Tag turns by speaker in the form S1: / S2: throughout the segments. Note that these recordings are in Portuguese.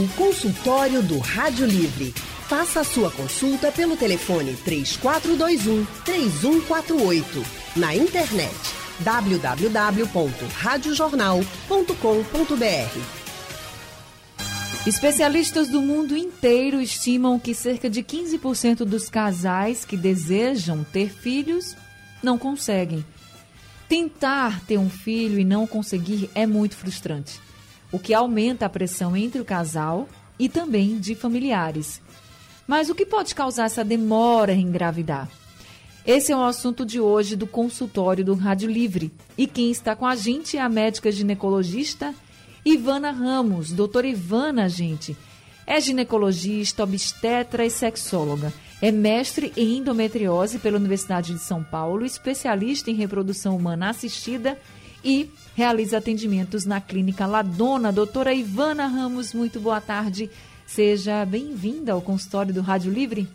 S1: O consultório do Rádio Livre. Faça a sua consulta pelo telefone 3421 3148. Na internet www.radiojornal.com.br.
S2: Especialistas do mundo inteiro estimam que cerca de 15% dos casais que desejam ter filhos não conseguem. Tentar ter um filho e não conseguir é muito frustrante o que aumenta a pressão entre o casal e também de familiares. Mas o que pode causar essa demora em engravidar? Esse é o assunto de hoje do consultório do Rádio Livre. E quem está com a gente é a médica ginecologista Ivana Ramos. Doutora Ivana, gente, é ginecologista, obstetra e sexóloga. É mestre em endometriose pela Universidade de São Paulo, especialista em reprodução humana assistida e realiza atendimentos na Clínica Ladona. Doutora Ivana Ramos, muito boa tarde. Seja bem-vinda ao consultório do Rádio Livre.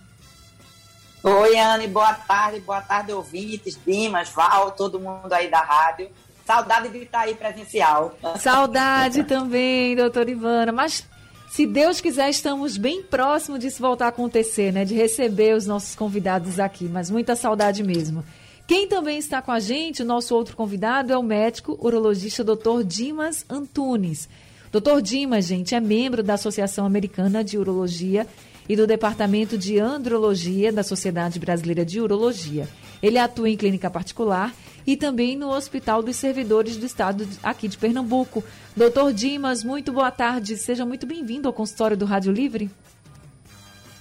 S3: Oi, Anne, boa tarde, boa tarde, ouvintes, Dimas, Val, todo mundo aí da rádio. Saudade de estar aí presencial.
S2: Saudade também, doutora Ivana. Mas se Deus quiser, estamos bem próximos disso voltar a acontecer, né? De receber os nossos convidados aqui. Mas muita saudade mesmo. Quem também está com a gente, nosso outro convidado, é o médico urologista Dr. Dimas Antunes. Dr. Dimas, gente, é membro da Associação Americana de Urologia e do Departamento de Andrologia da Sociedade Brasileira de Urologia. Ele atua em clínica particular e também no Hospital dos Servidores do Estado aqui de Pernambuco. Doutor Dimas, muito boa tarde. Seja muito bem-vindo ao consultório do Rádio Livre.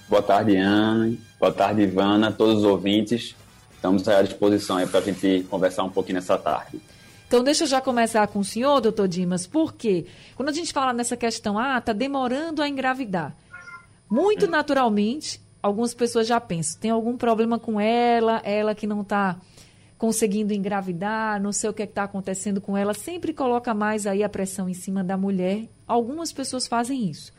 S4: Boa tarde, Ana. Boa tarde, Ivana, todos os ouvintes. Estamos à disposição para a gente conversar um pouquinho nessa tarde.
S2: Então, deixa eu já começar com o senhor, doutor Dimas, porque quando a gente fala nessa questão, ah, está demorando a engravidar, muito naturalmente, algumas pessoas já pensam, tem algum problema com ela, ela que não está conseguindo engravidar, não sei o que é está acontecendo com ela, sempre coloca mais aí a pressão em cima da mulher. Algumas pessoas fazem isso.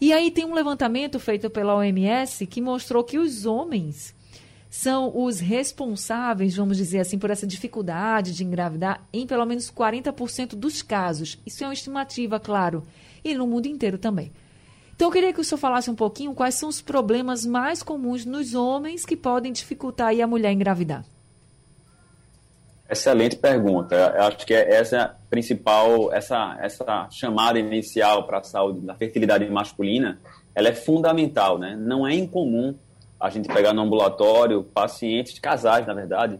S2: E aí tem um levantamento feito pela OMS que mostrou que os homens são os responsáveis, vamos dizer assim, por essa dificuldade de engravidar em pelo menos 40% dos casos. Isso é uma estimativa, claro, e no mundo inteiro também. Então, eu queria que o senhor falasse um pouquinho quais são os problemas mais comuns nos homens que podem dificultar a mulher engravidar.
S4: Excelente pergunta. Eu acho que essa é a principal, essa, essa chamada inicial para a saúde da fertilidade masculina, ela é fundamental, né? Não é incomum a gente pegar no ambulatório pacientes, casais, na verdade,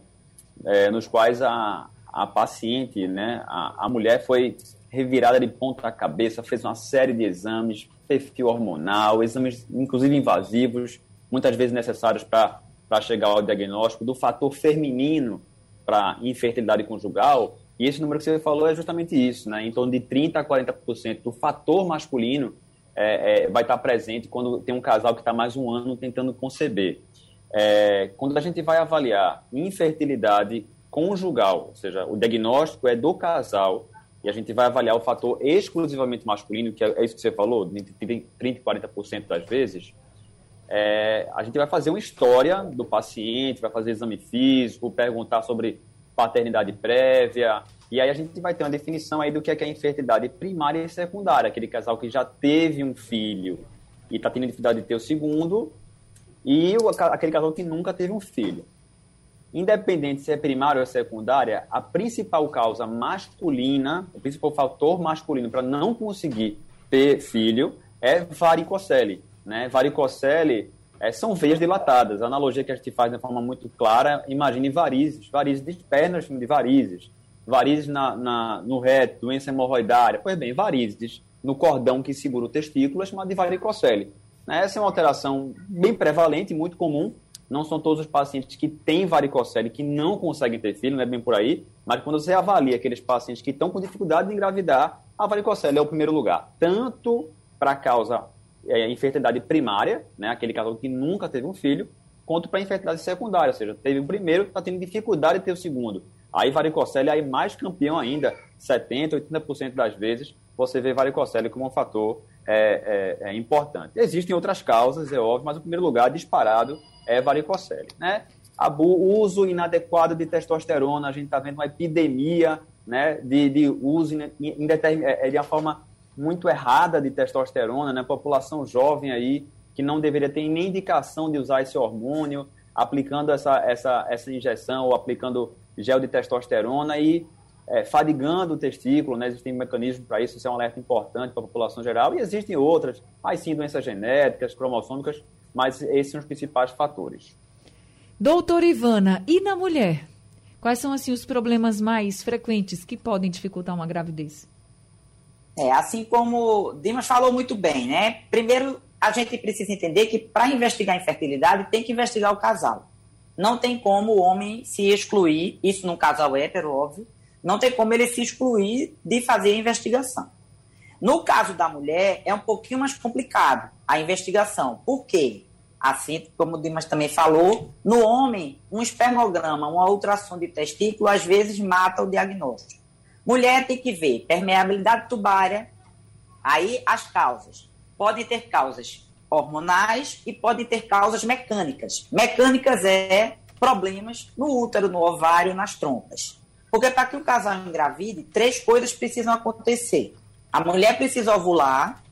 S4: é, nos quais a, a paciente, né, a, a mulher foi revirada de ponta cabeça, fez uma série de exames, perfil hormonal, exames inclusive invasivos, muitas vezes necessários para chegar ao diagnóstico do fator feminino para infertilidade conjugal. E esse número que você falou é justamente isso, né? Em torno de 30% a 40% do fator masculino é, é, vai estar presente quando tem um casal que está mais um ano tentando conceber. É, quando a gente vai avaliar infertilidade conjugal, ou seja, o diagnóstico é do casal, e a gente vai avaliar o fator exclusivamente masculino, que é, é isso que você falou, entre 30% e 40% das vezes, é, a gente vai fazer uma história do paciente, vai fazer exame físico, perguntar sobre paternidade prévia, e aí a gente vai ter uma definição aí do que é, que é infertilidade primária e secundária, aquele casal que já teve um filho e está tendo dificuldade de ter o segundo, e o, aquele casal que nunca teve um filho. Independente se é primária ou secundária, a principal causa masculina, o principal fator masculino para não conseguir ter filho é varicocele. Né? Varicocele é, são veias dilatadas. A analogia que a gente faz de forma muito clara, imagine varizes, varizes de pernas de varizes varizes na, na, no reto, doença hemorroidária. Pois bem, varizes no cordão que segura o testículo é chamado de varicocele. Né? Essa é uma alteração bem prevalente, muito comum. Não são todos os pacientes que têm varicocele que não conseguem ter filho, não é bem por aí, mas quando você avalia aqueles pacientes que estão com dificuldade de engravidar, a varicocele é o primeiro lugar, tanto para a causa é, infertilidade primária, né, aquele casal que nunca teve um filho, quanto para a infertilidade secundária, ou seja, teve o primeiro, está tendo dificuldade de ter o segundo. Aí varicocele aí mais campeão ainda, 70%, 80% das vezes você vê varicocele como um fator é, é, é, importante. Existem outras causas, é óbvio, mas o primeiro lugar disparado é varicocele. Né? O uso inadequado de testosterona, a gente está vendo uma epidemia né, de, de uso in, in, é, é, de uma forma muito errada de testosterona, né? População jovem aí que não deveria ter nem indicação de usar esse hormônio, aplicando essa, essa, essa injeção ou aplicando gel de testosterona e é, fadigando o testículo, né? Existem mecanismos para isso, isso é um alerta importante para a população geral, e existem outras, mas sim doenças genéticas, cromossômicas, mas esses são os principais fatores.
S2: Doutora Ivana, e na mulher? Quais são assim os problemas mais frequentes que podem dificultar uma gravidez?
S3: É, assim como Dimas falou muito bem, né? Primeiro, a gente precisa entender que para investigar infertilidade tem que investigar o casal. Não tem como o homem se excluir, isso num casal hétero, óbvio, não tem como ele se excluir de fazer a investigação. No caso da mulher, é um pouquinho mais complicado a investigação. Por quê? Assim como o Dimas também falou, no homem, um espermograma, uma ultrassom de testículo, às vezes mata o diagnóstico. Mulher tem que ver permeabilidade tubária, aí as causas. Podem ter causas hormonais e podem ter causas mecânicas. Mecânicas é problemas no útero, no ovário, nas trompas. Porque para que o casal engravide, três coisas precisam acontecer. A mulher precisa ovular,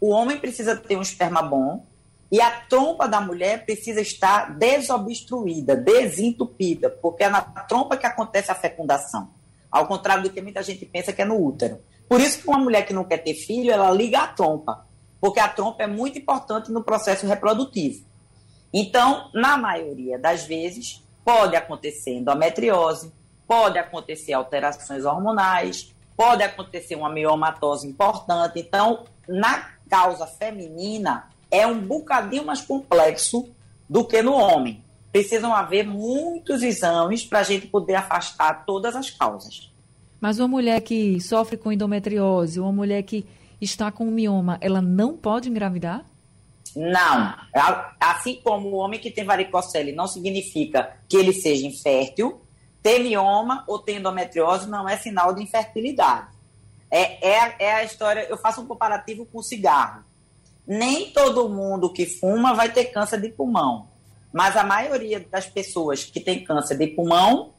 S3: o homem precisa ter um esperma bom e a trompa da mulher precisa estar desobstruída, desentupida, porque é na trompa que acontece a fecundação. Ao contrário do que muita gente pensa que é no útero. Por isso que uma mulher que não quer ter filho, ela liga a trompa, porque a trompa é muito importante no processo reprodutivo. Então, na maioria das vezes, pode acontecer endometriose, pode acontecer alterações hormonais, pode acontecer uma miomatose importante. Então, na causa feminina, é um bocadinho mais complexo do que no homem. Precisam haver muitos exames para a gente poder afastar todas as causas.
S2: Mas uma mulher que sofre com endometriose, uma mulher que está com mioma, ela não pode engravidar?
S3: Não. Assim como o homem que tem varicocele não significa que ele seja infértil, ter mioma ou ter endometriose não é sinal de infertilidade. É, é, é a história. Eu faço um comparativo com o cigarro nem todo mundo que fuma vai ter câncer de pulmão. Mas a maioria das pessoas que tem câncer de pulmão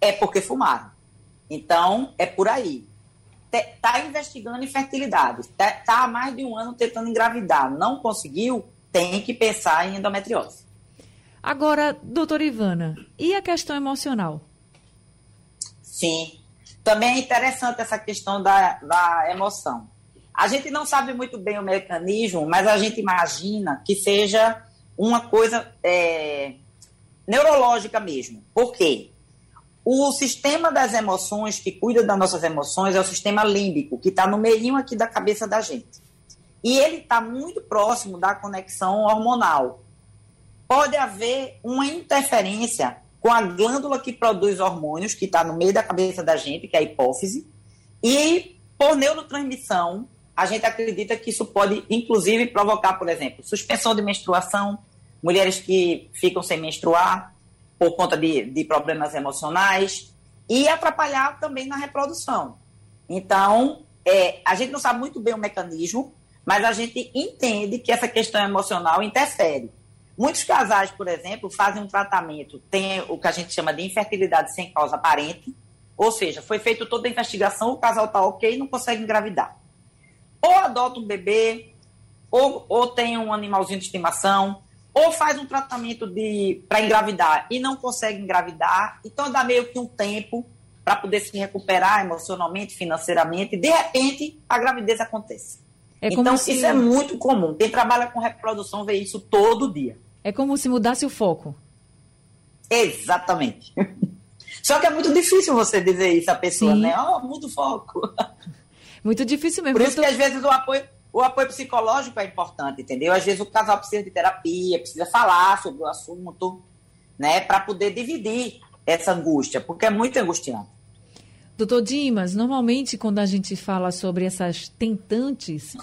S3: é porque fumaram. Então, é por aí. Está investigando infertilidade. Está tá há mais de um ano tentando engravidar. Não conseguiu, tem que pensar em endometriose.
S2: Agora, doutora Ivana, e a questão emocional?
S3: Sim. Também é interessante essa questão da, da emoção. A gente não sabe muito bem o mecanismo, mas a gente imagina que seja uma coisa é, neurológica mesmo. Por quê? O sistema das emoções, que cuida das nossas emoções, é o sistema límbico, que está no meio aqui da cabeça da gente. E ele está muito próximo da conexão hormonal. Pode haver uma interferência com a glândula que produz hormônios, que está no meio da cabeça da gente, que é a hipófise, e por neurotransmissão, a gente acredita que isso pode, inclusive, provocar, por exemplo, suspensão de menstruação, mulheres que ficam sem menstruar por conta de, de problemas emocionais e atrapalhar também na reprodução. Então, é, a gente não sabe muito bem o mecanismo, mas a gente entende que essa questão emocional interfere. Muitos casais, por exemplo, fazem um tratamento, tem o que a gente chama de infertilidade sem causa aparente, ou seja, foi feita toda a investigação, o casal está ok e não consegue engravidar ou adota um bebê, ou, ou tem um animalzinho de estimação, ou faz um tratamento para engravidar e não consegue engravidar, então dá meio que um tempo para poder se recuperar emocionalmente, financeiramente, e de repente a gravidez acontece. É então, se... isso é muito comum. Quem trabalha com reprodução vê isso todo dia.
S2: É como se mudasse o foco.
S3: Exatamente. Só que é muito difícil você dizer isso à pessoa, Sim. né? Oh, muda o foco.
S2: Muito difícil mesmo.
S3: Por isso tô... que às vezes o apoio, o apoio psicológico é importante, entendeu? Às vezes o casal precisa de terapia, precisa falar sobre o assunto, né? Para poder dividir essa angústia, porque é muito angustiante.
S2: Doutor Dimas, normalmente quando a gente fala sobre essas tentantes,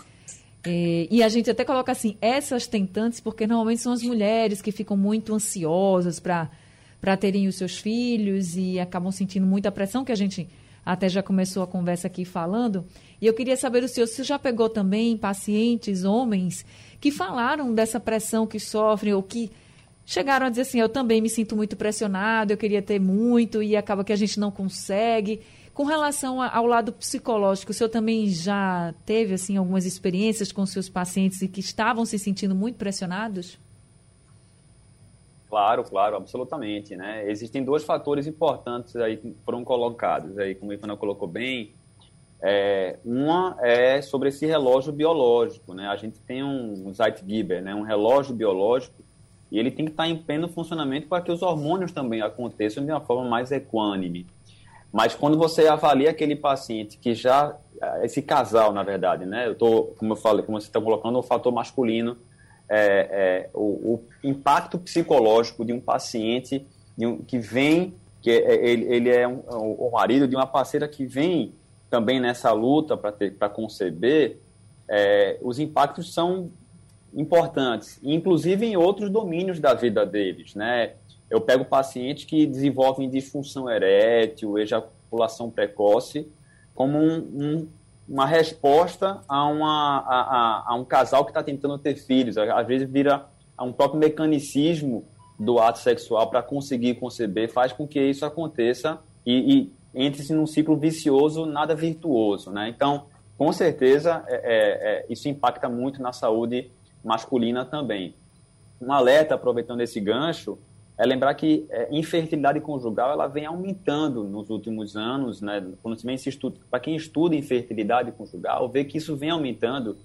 S2: é, e a gente até coloca assim, essas tentantes, porque normalmente são as mulheres que ficam muito ansiosas para terem os seus filhos e acabam sentindo muita pressão, que a gente até já começou a conversa aqui falando. E eu queria saber do senhor, se já pegou também pacientes, homens, que falaram dessa pressão que sofrem ou que chegaram a dizer assim, eu também me sinto muito pressionado, eu queria ter muito e acaba que a gente não consegue. Com relação ao lado psicológico, o senhor também já teve assim algumas experiências com seus pacientes e que estavam se sentindo muito pressionados?
S4: Claro, claro, absolutamente, né? Existem dois fatores importantes aí que foram colocados aí, como a Ivana colocou bem. É, uma é sobre esse relógio biológico, né? A gente tem um, um Zeitgeber, né? Um relógio biológico e ele tem que estar em pleno funcionamento para que os hormônios também aconteçam de uma forma mais equânime. Mas quando você avalia aquele paciente que já esse casal, na verdade, né? Eu tô, como eu falei, como você está colocando o fator masculino é, é, o, o, impacto psicológico de um paciente de um, que vem, que é, é ele, ele é um, o marido de uma parceira que vem também nessa luta para conceber, é, os impactos são importantes, inclusive em outros domínios da vida deles, né? Eu pego pacientes que desenvolvem disfunção erétil, ejaculação precoce, como um, um uma resposta a, uma, a, a, a um casal que está tentando ter filhos. Às vezes vira um próprio mecanicismo do ato sexual para conseguir conceber, faz com que isso aconteça e, e entre-se num ciclo vicioso, nada virtuoso. Né? Então, com certeza, é, é, é, isso impacta muito na saúde masculina também. Um alerta, aproveitando esse gancho, é lembrar que é, infertilidade conjugal ela vem aumentando nos últimos anos, né? Quando se estuda, para quem estuda infertilidade conjugal, vê que isso vem aumentando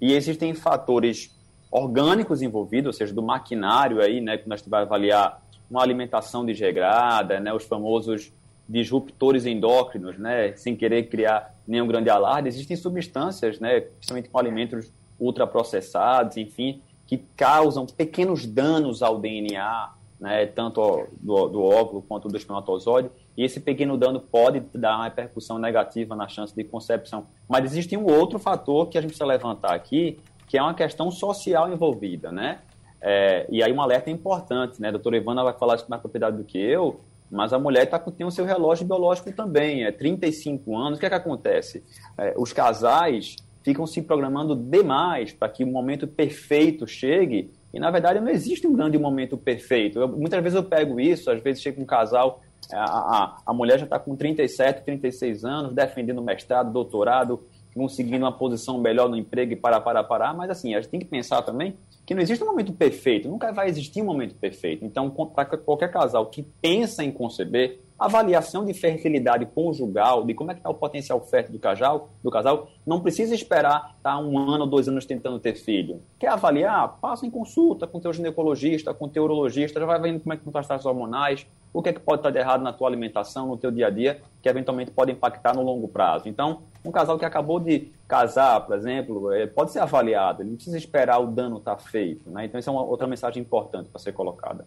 S4: e existem fatores orgânicos envolvidos, ou seja, do maquinário aí, né? Que nós vai avaliar uma alimentação desregrada, né? Os famosos disruptores endócrinos, né? Sem querer criar nenhum grande alarde, existem substâncias, né? Principalmente com alimentos ultraprocessados, enfim, que causam pequenos danos ao DNA né, tanto do, do óvulo quanto do espermatozoide, e esse pequeno dano pode dar uma repercussão negativa na chance de concepção. Mas existe um outro fator que a gente precisa levantar aqui, que é uma questão social envolvida, né? É, e aí um alerta importante, né? A doutora Ivana vai falar isso com mais propriedade do que eu, mas a mulher tá, tem o seu relógio biológico também, é 35 anos, o que é que acontece? É, os casais ficam se programando demais para que o momento perfeito chegue e, na verdade, não existe um grande momento perfeito. Eu, muitas vezes eu pego isso, às vezes chega um casal, a, a, a mulher já está com 37, 36 anos, defendendo mestrado, doutorado, conseguindo uma posição melhor no emprego e para, para, para. Mas, assim, a gente tem que pensar também que não existe um momento perfeito, nunca vai existir um momento perfeito. Então, para qualquer casal que pensa em conceber, avaliação de fertilidade conjugal, de como é que está o potencial fértil do casal, do casal, não precisa esperar estar tá um ano ou dois anos tentando ter filho. Quer avaliar? Passa em consulta com teu ginecologista, com teu urologista, já vai vendo como é que estão as taxas hormonais, o que é que pode estar de errado na tua alimentação, no teu dia a dia, que eventualmente pode impactar no longo prazo. Então, um casal que acabou de casar, por exemplo, é, pode ser avaliado, ele não precisa esperar o dano estar tá feito. Né? Então, isso é uma outra mensagem importante para ser colocada.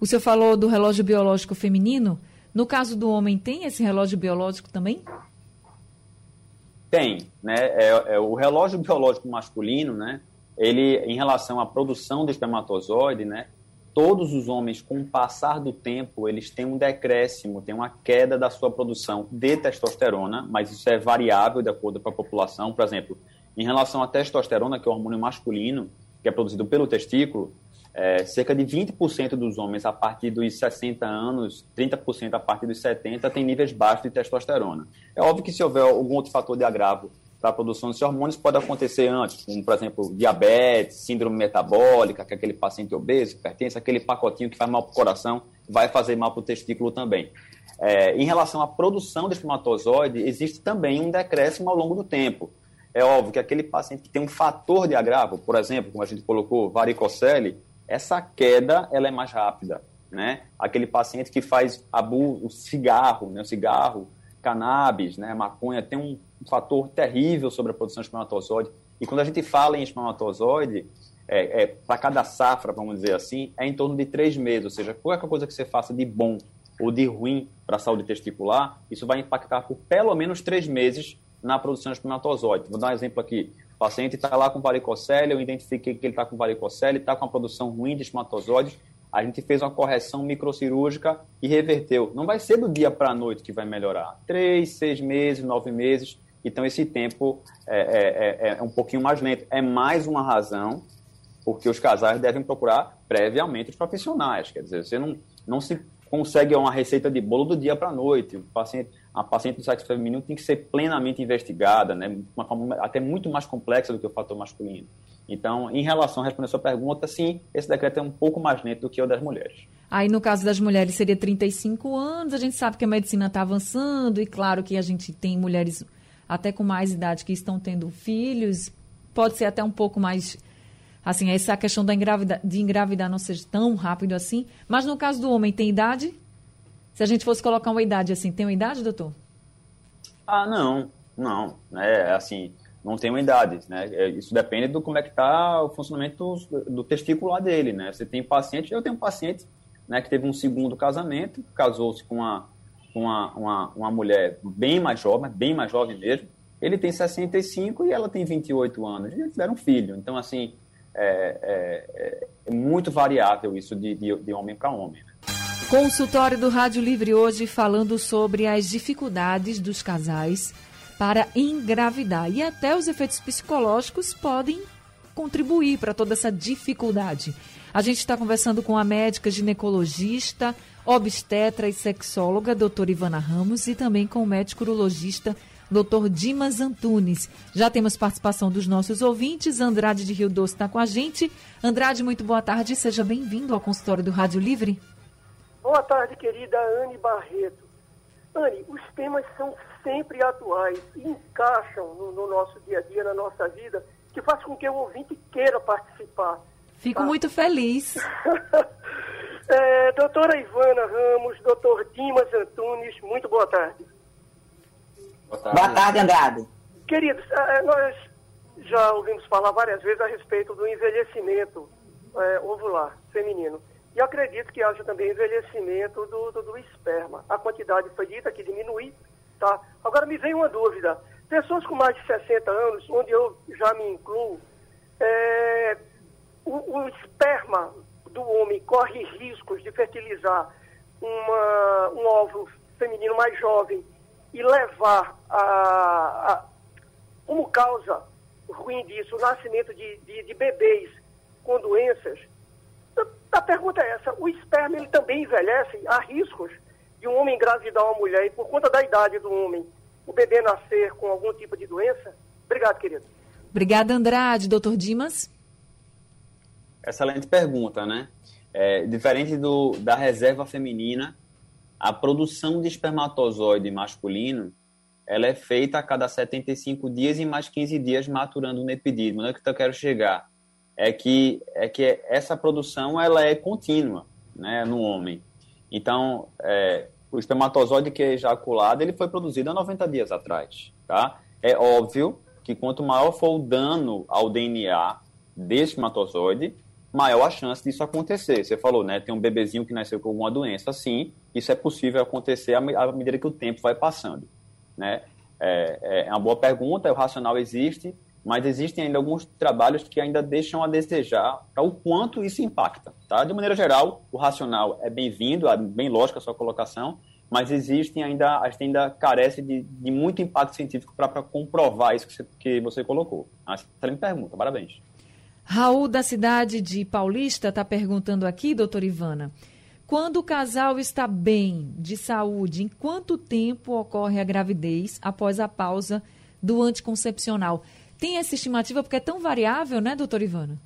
S2: O senhor falou do relógio biológico feminino. No caso do homem, tem esse relógio biológico também?
S4: Tem, né? É, é, o relógio biológico masculino, né? Ele, em relação à produção de espermatozoide, né? Todos os homens, com o passar do tempo, eles têm um decréscimo, têm uma queda da sua produção de testosterona, mas isso é variável de acordo com a população. Por exemplo, em relação à testosterona, que é o hormônio masculino, que é produzido pelo testículo, é, cerca de 20% dos homens a partir dos 60 anos, 30% a partir dos 70, têm níveis baixos de testosterona. É óbvio que se houver algum outro fator de agravo para a produção desses hormônios, pode acontecer antes, como, por exemplo, diabetes, síndrome metabólica, que é aquele paciente obeso, pertence aquele pacotinho que faz mal para o coração, vai fazer mal para o testículo também. É, em relação à produção de espermatozoide, existe também um decréscimo ao longo do tempo. É óbvio que aquele paciente que tem um fator de agravo, por exemplo, como a gente colocou, varicocele, essa queda ela é mais rápida, né? Aquele paciente que faz abuso, cigarro, né? O cigarro, cannabis, né? Maconha tem um fator terrível sobre a produção de espermatozoide. E quando a gente fala em espermatozoide, é, é para cada safra, vamos dizer assim, é em torno de três meses. Ou seja, qualquer coisa que você faça de bom ou de ruim para a saúde testicular, isso vai impactar por pelo menos três meses na produção de espermatozoide. Vou dar um exemplo aqui paciente está lá com varicocele, eu identifiquei que ele está com varicocele, está com uma produção ruim de espermatozoides, a gente fez uma correção microcirúrgica e reverteu. Não vai ser do dia para a noite que vai melhorar. Três, seis meses, nove meses. Então, esse tempo é, é, é, é um pouquinho mais lento. É mais uma razão porque os casais devem procurar previamente os profissionais. Quer dizer, você não, não se consegue uma receita de bolo do dia para a noite. O paciente, a paciente do sexo feminino tem que ser plenamente investigada, né? Uma forma até muito mais complexa do que o fator masculino. Então, em relação a responder a sua pergunta, sim, esse decreto é um pouco mais lento do que o das mulheres.
S2: Aí, no caso das mulheres, seria 35 anos. A gente sabe que a medicina está avançando e, claro, que a gente tem mulheres até com mais idade que estão tendo filhos. Pode ser até um pouco mais. Assim, essa questão da engravida, de engravidar não seja tão rápido assim. Mas no caso do homem, tem idade? Se a gente fosse colocar uma idade assim, tem uma idade, doutor?
S4: Ah, não, não. É assim, não tem uma idade, né? É, isso depende do como é que está o funcionamento do, do testicular dele, né? Você tem paciente, eu tenho um paciente, né, que teve um segundo casamento, casou-se com uma, uma, uma, uma mulher bem mais jovem, bem mais jovem mesmo. Ele tem 65 e ela tem 28 anos. E eles tiveram um filho. Então, assim, é, é, é muito variável isso de, de, de homem para homem. Né?
S2: Consultório do Rádio Livre hoje falando sobre as dificuldades dos casais para engravidar e até os efeitos psicológicos podem contribuir para toda essa dificuldade. A gente está conversando com a médica ginecologista, obstetra e sexóloga, doutora Ivana Ramos, e também com o médico urologista, doutor Dimas Antunes. Já temos participação dos nossos ouvintes. Andrade de Rio Doce está com a gente. Andrade, muito boa tarde. Seja bem-vindo ao consultório do Rádio Livre.
S5: Boa tarde, querida Anne Barreto. Anne, os temas são sempre atuais e encaixam no, no, nosso dia a dia, na nossa vida, que faz com que o ouvinte queira participar.
S2: Fico tá? muito feliz.
S5: é, doutora Ivana Ramos, doutor Dimas Antunes, muito boa tarde.
S3: Boa tarde, boa tarde Andrade.
S5: Queridos, é, é, nós já ouvimos falar várias vezes a respeito do envelhecimento é, ovular feminino. E acredito que haja também envelhecimento do, do, do esperma. A quantidade foi dita que diminui, tá? Agora me vem uma dúvida. Pessoas com mais de 60 anos, onde eu já me incluo, é, o, o, esperma do homem corre riscos de fertilizar uma, um óvulo feminino mais jovem e levar a, a como causa ruim disso, o nascimento de, de, de bebês com doenças, a pergunta é essa: o esperma ele também envelhece? Há riscos de um homem engravidar uma mulher e, por conta da idade do homem, o bebê nascer com algum tipo de doença? Obrigado, querido.
S2: Obrigada, Andrade. Doutor Dimas?
S4: Excelente pergunta, né? É, diferente do, da reserva feminina, a produção de espermatozoide masculino ela é feita a cada 75 dias e mais 15 dias maturando no epidídimo. Não é que eu quero chegar é que, é que essa produção ela é contínua né, no homem. Então, é, o espermatozoide que é ejaculado ele foi produzido há 90 dias atrás. Tá? É óbvio que quanto maior for o dano ao DNA desse espermatozoide, maior a chance disso acontecer. Você falou, né? Tem um bebezinho que nasceu com alguma doença. Sim, isso é possível acontecer à medida que o tempo vai passando. Né? É, é uma boa pergunta, o racional existe, mas existem ainda alguns trabalhos que ainda deixam a desejar para o quanto isso impacta. Tá? De maneira geral, o racional é bem-vindo, é bem lógica a sua colocação, mas existem ainda, a gente ainda carece de, de muito impacto científico para comprovar isso que você, que você colocou. Ah, excelente pergunta, parabéns.
S2: Raul, da cidade de Paulista, está perguntando aqui, doutora Ivana, quando o casal está bem, de saúde, em quanto tempo ocorre a gravidez após a pausa do anticoncepcional? Tem essa estimativa porque é tão variável, né, doutora Ivana?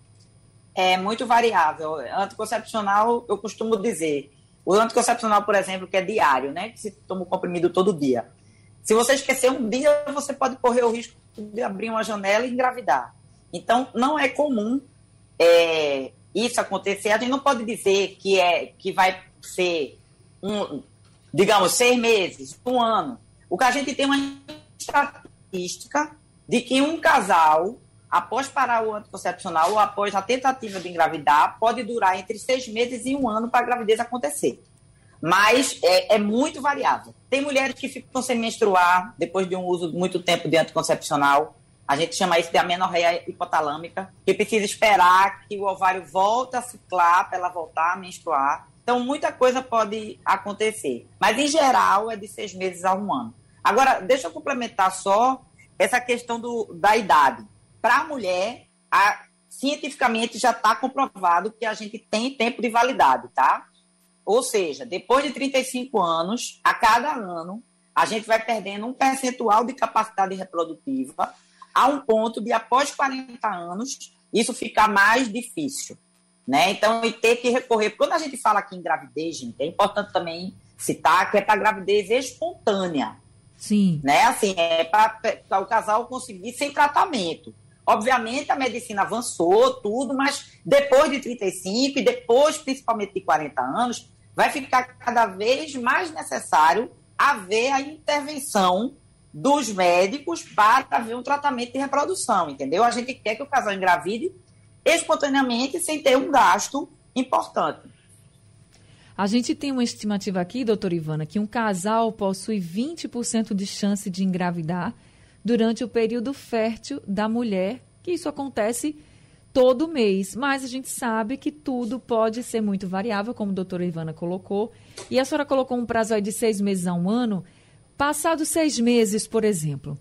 S3: É muito variável. Anticoncepcional, eu costumo dizer, o anticoncepcional, por exemplo, que é diário, né, que se toma o comprimido todo dia. Se você esquecer um dia, você pode correr o risco de abrir uma janela e engravidar. Então, não é comum é, isso acontecer. A gente não pode dizer que, é, que vai ser, um, digamos, seis meses, um ano. O que a gente tem é uma estatística de que um casal, após parar o anticoncepcional ou após a tentativa de engravidar, pode durar entre seis meses e um ano para a gravidez acontecer. Mas é, é, muito variável. Tem mulheres que ficam sem menstruar depois de um uso muito tempo de anticoncepcional. A gente chama isso de amenorreia hipotalâmica, que precisa esperar que o ovário volte a ciclar para ela voltar a menstruar. Então, muita coisa pode acontecer. Mas, em geral, é de seis meses a um ano. Agora, deixa eu complementar só essa questão do, da idade. Para a mulher, cientificamente já está comprovado que a gente tem tempo de validade, tá? Ou seja, depois de 35 anos, a cada ano, a gente vai perdendo um percentual de capacidade reprodutiva a um ponto de, após 40 anos, isso ficar mais difícil. Né? Então, e ter que recorrer. Quando a gente fala aqui em gravidez, gente, é importante também citar que é para gravidez espontânea.
S2: Sim.
S3: Né? Assim, é para o casal conseguir sem tratamento. Obviamente, a medicina avançou, tudo, mas depois de 35 e depois, principalmente de 40 anos, vai ficar cada vez mais necessário haver a intervenção dos médicos para haver um tratamento de reprodução, entendeu? A gente quer que o casal engravide espontaneamente sem ter um gasto importante.
S2: A gente tem uma estimativa aqui, doutora Ivana, que um casal possui 20% de chance de engravidar durante o período fértil da mulher, que isso acontece todo mês. Mas a gente sabe que tudo pode ser muito variável, como a doutora Ivana colocou. E a senhora colocou um prazo aí de seis meses a um ano. Passados seis meses, por exemplo,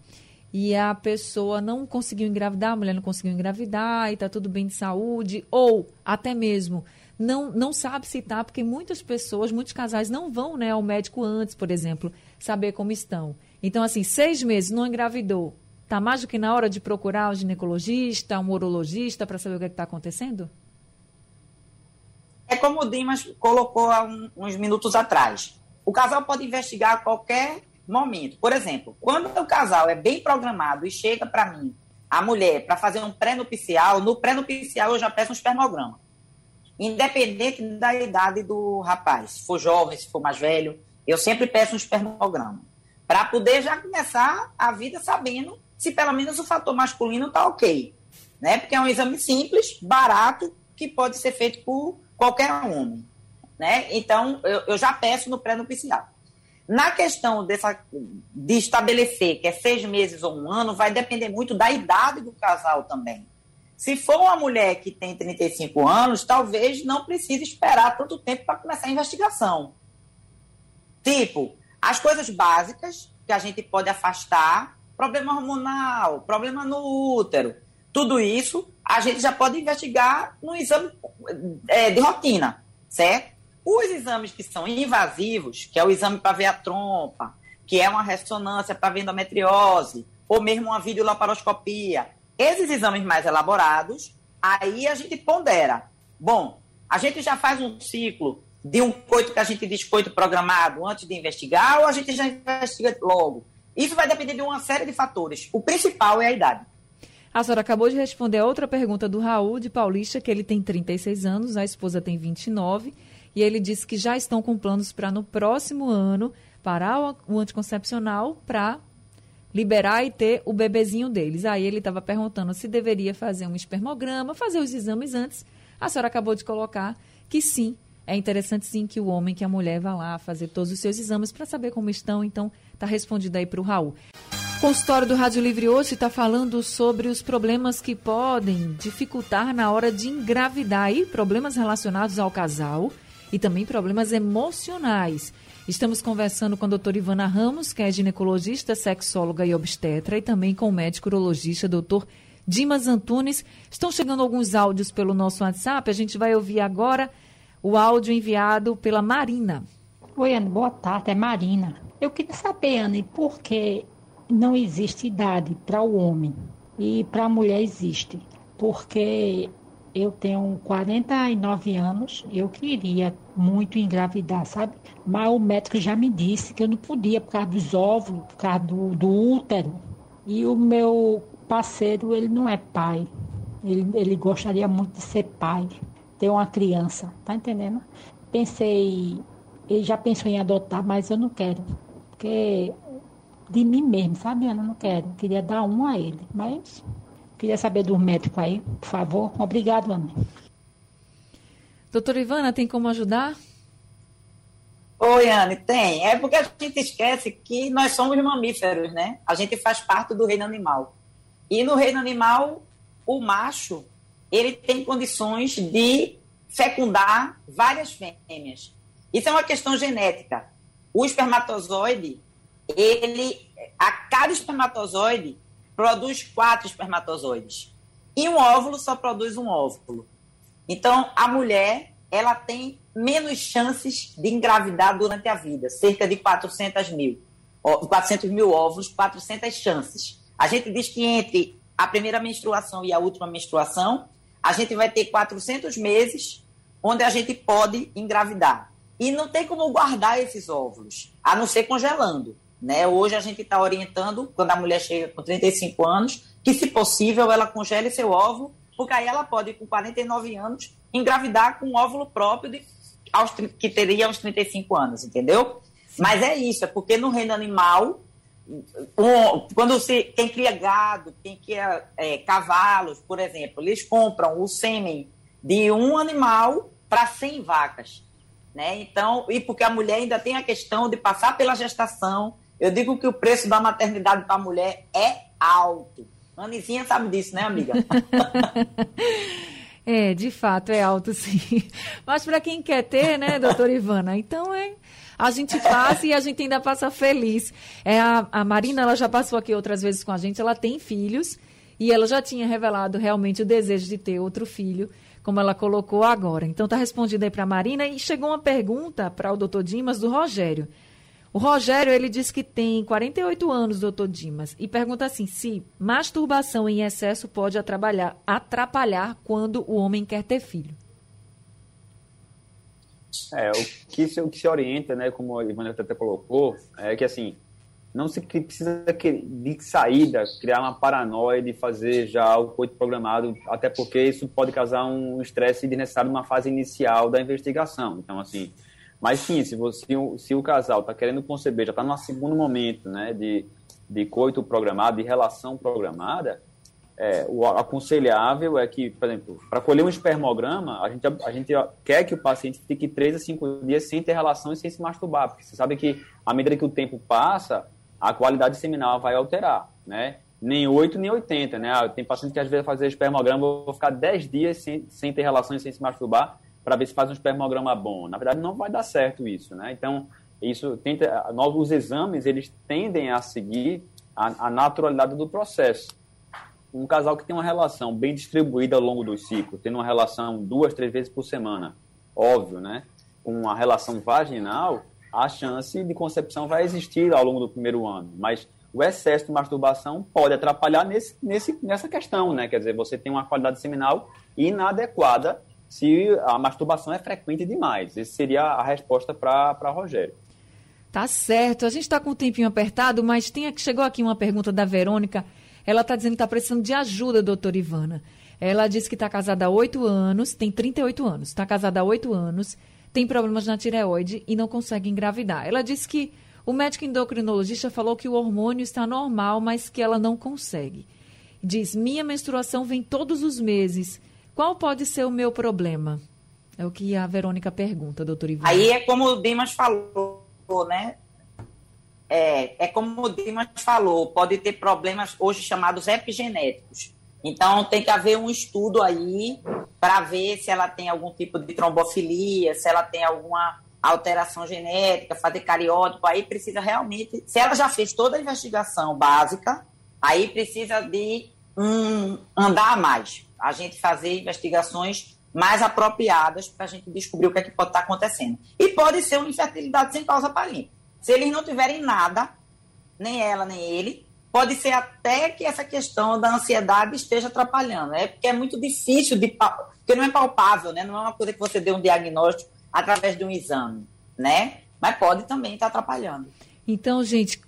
S2: e a pessoa não conseguiu engravidar, a mulher não conseguiu engravidar e está tudo bem de saúde, ou até mesmo não, não sabe está, porque muitas pessoas, muitos casais não vão né, ao médico antes, por exemplo, saber como estão. Então, assim, seis meses não engravidou, Está mais do que na hora de procurar um ginecologista, um urologista para saber o que é está acontecendo?
S3: É como o Dimas colocou há um, uns minutos atrás. O casal pode investigar a qualquer momento. Por exemplo, quando o casal é bem programado e chega para mim, a mulher, para fazer um pré-nupcial, no pré-nupcial eu já peço um espermograma. Independente da idade do rapaz, se for jovem, se for mais velho, eu sempre peço um espermograma. Para poder já começar a vida sabendo se pelo menos o fator masculino está ok. Né? Porque é um exame simples, barato, que pode ser feito por qualquer homem. Né? Então, eu, eu já peço no pré-nupcial. Na questão dessa, de estabelecer que é seis meses ou um ano, vai depender muito da idade do casal também. Se for uma mulher que tem 35 anos, talvez não precise esperar tanto tempo para começar a investigação. Tipo, as coisas básicas que a gente pode afastar problema hormonal, problema no útero, tudo isso a gente já pode investigar no exame é, de rotina, certo? Os exames que são invasivos, que é o exame para ver a trompa, que é uma ressonância para ver endometriose, ou mesmo uma videolaparoscopia, esses exames mais elaborados, aí a gente pondera. Bom, a gente já faz um ciclo de um coito que a gente diz coito programado antes de investigar, ou a gente já investiga logo? Isso vai depender de uma série de fatores. O principal é a idade.
S2: A senhora acabou de responder a outra pergunta do Raul de Paulista, que ele tem 36 anos, a esposa tem 29, e ele disse que já estão com planos para no próximo ano parar o anticoncepcional para liberar e ter o bebezinho deles. Aí ele estava perguntando se deveria fazer um espermograma, fazer os exames antes. A senhora acabou de colocar que sim, é interessante sim que o homem, que a mulher vá lá fazer todos os seus exames para saber como estão. Então, está respondido aí para o Raul. O consultório do Rádio Livre hoje está falando sobre os problemas que podem dificultar na hora de engravidar e problemas relacionados ao casal e também problemas emocionais. Estamos conversando com a doutora Ivana Ramos, que é ginecologista, sexóloga e obstetra, e também com o médico urologista, doutor Dimas Antunes. Estão chegando alguns áudios pelo nosso WhatsApp, a gente vai ouvir agora o áudio enviado pela Marina.
S6: Oi, Ana, boa tarde, é Marina. Eu queria saber, Ana, por que não existe idade para o homem e para a mulher existe? Porque eu tenho 49 anos, eu queria muito engravidar, sabe? Mas o médico já me disse que eu não podia por causa dos óvulos, por causa do, do útero. E o meu parceiro, ele não é pai. Ele, ele gostaria muito de ser pai ter uma criança, tá entendendo? Pensei, ele já pensou em adotar, mas eu não quero, porque de mim mesmo, sabe, Ana? Não quero, queria dar um a ele, mas queria saber do médico aí, por favor. Obrigado, Ana.
S2: Doutora Ivana, tem como ajudar?
S3: Oi, Anne, tem. É porque a gente esquece que nós somos mamíferos, né? A gente faz parte do reino animal. E no reino animal, o macho ele tem condições de fecundar várias fêmeas. Isso é uma questão genética. O espermatozoide, ele, a cada espermatozoide produz quatro espermatozoides. E um óvulo só produz um óvulo. Então, a mulher, ela tem menos chances de engravidar durante a vida, cerca de 400 mil. 400 mil óvulos, 400 chances. A gente diz que entre a primeira menstruação e a última menstruação, a gente vai ter 400 meses onde a gente pode engravidar. E não tem como guardar esses óvulos, a não ser congelando. Né? Hoje a gente está orientando, quando a mulher chega com 35 anos, que, se possível, ela congele seu óvulo, porque aí ela pode, com 49 anos, engravidar com um óvulo próprio de, aos, que teria aos 35 anos, entendeu? Mas é isso, é porque no reino animal, quando se, quem cria gado, quem cria é, cavalos, por exemplo, eles compram o sêmen de um animal para 100 vacas. Né? Então, e porque a mulher ainda tem a questão de passar pela gestação. Eu digo que o preço da maternidade para a mulher é alto. Anizinha sabe disso, né, amiga?
S2: é, de fato, é alto, sim. Mas para quem quer ter, né, doutora Ivana? Então é a gente passa e a gente ainda passa feliz. É, a, a Marina, ela já passou aqui outras vezes com a gente, ela tem filhos e ela já tinha revelado realmente o desejo de ter outro filho, como ela colocou agora. Então tá respondida aí para Marina e chegou uma pergunta para o doutor Dimas do Rogério. O Rogério, ele diz que tem 48 anos, doutor Dimas, e pergunta assim, se masturbação em excesso pode atrapalhar, atrapalhar quando o homem quer ter filho.
S4: É, o que se, o que se orienta, né, como a Ivana até colocou, é que assim, não se precisa de saída criar uma paranoia de fazer já o coito programado, até porque isso pode causar um estresse desnecessário numa fase inicial da investigação. Então, assim, mas sim, se, você, se o casal está querendo conceber, já está no segundo momento né, de, de coito programado, de relação programada, é, o aconselhável é que, por exemplo, para colher um espermograma, a gente, a gente quer que o paciente fique 3 a 5 dias sem ter relação e sem se masturbar, porque você sabe que, à medida que o tempo passa, a qualidade seminal vai alterar, né? Nem 8, nem 80, né? Ah, tem paciente que às vezes fazer espermograma, vou ficar 10 dias sem, sem ter relação e sem se masturbar, para ver se faz um espermograma bom. Na verdade, não vai dar certo isso, né? Então, isso tenta, novos exames, eles tendem a seguir a, a naturalidade do processo um casal que tem uma relação bem distribuída ao longo do ciclo, tendo uma relação duas, três vezes por semana, óbvio, né? Com uma relação vaginal, a chance de concepção vai existir ao longo do primeiro ano, mas o excesso de masturbação pode atrapalhar nesse, nesse, nessa questão, né? Quer dizer, você tem uma qualidade seminal inadequada se a masturbação é frequente demais. Essa seria a resposta para Rogério.
S2: Tá certo. A gente está com o tempinho apertado, mas tem, chegou aqui uma pergunta da Verônica. Ela está dizendo que está precisando de ajuda, doutora Ivana. Ela disse que está casada há oito anos, tem 38 anos, está casada há oito anos, tem problemas na tireoide e não consegue engravidar. Ela disse que o médico endocrinologista falou que o hormônio está normal, mas que ela não consegue. Diz: minha menstruação vem todos os meses. Qual pode ser o meu problema? É o que a Verônica pergunta, doutora Ivana.
S3: Aí é como o Dimas falou, né? é, é como o Dimas falou, pode ter problemas hoje chamados epigenéticos. Então, tem que haver um estudo aí para ver se ela tem algum tipo de trombofilia, se ela tem alguma alteração genética, fazer cariótipo. Aí precisa realmente. Se ela já fez toda a investigação básica, aí precisa de um andar mais. A gente fazer investigações mais apropriadas para a gente descobrir o que é que pode estar acontecendo. E pode ser uma infertilidade sem causa aparente. Se eles não tiverem nada, nem ela, nem ele, pode ser até que essa questão da ansiedade esteja atrapalhando. É porque é muito difícil de. Porque não é palpável, né? Não é uma coisa que você dê um diagnóstico através de um exame, né? Mas pode também estar atrapalhando.
S2: Então, gente,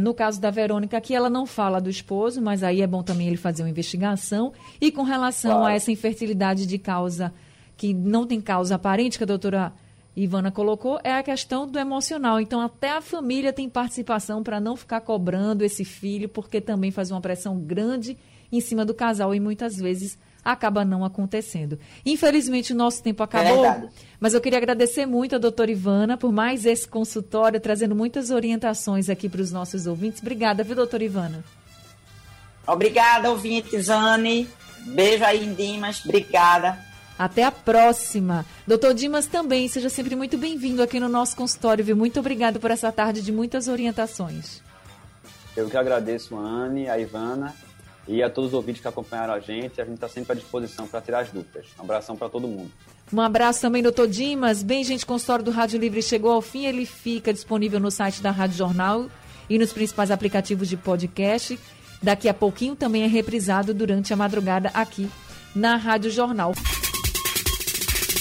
S2: no caso da Verônica aqui, ela não fala do esposo, mas aí é bom também ele fazer uma investigação. E com relação claro. a essa infertilidade de causa que não tem causa aparente, que a doutora Ivana colocou, é a questão do emocional. Então, até a família tem participação para não ficar cobrando esse filho, porque também faz uma pressão grande em cima do casal e muitas vezes acaba não acontecendo. Infelizmente, o nosso tempo acabou, é mas eu queria agradecer muito a doutora Ivana por mais esse consultório, trazendo muitas orientações aqui para os nossos ouvintes. Obrigada, viu, doutora Ivana?
S3: Obrigada, ouvintes, Anne. Beijo aí em Dimas. Obrigada.
S2: Até a próxima. Doutor Dimas também, seja sempre muito bem-vindo aqui no nosso consultório, viu? Muito obrigado por essa tarde de muitas orientações.
S4: Eu que agradeço a Anne, a Ivana e a todos os ouvintes que acompanharam a gente. A gente está sempre à disposição para tirar as dúvidas. Um abração para todo mundo.
S2: Um abraço também, doutor Dimas. Bem, gente, o consultório do Rádio Livre chegou ao fim. Ele fica disponível no site da Rádio Jornal e nos principais aplicativos de podcast. Daqui a pouquinho também é reprisado durante a madrugada aqui na Rádio Jornal.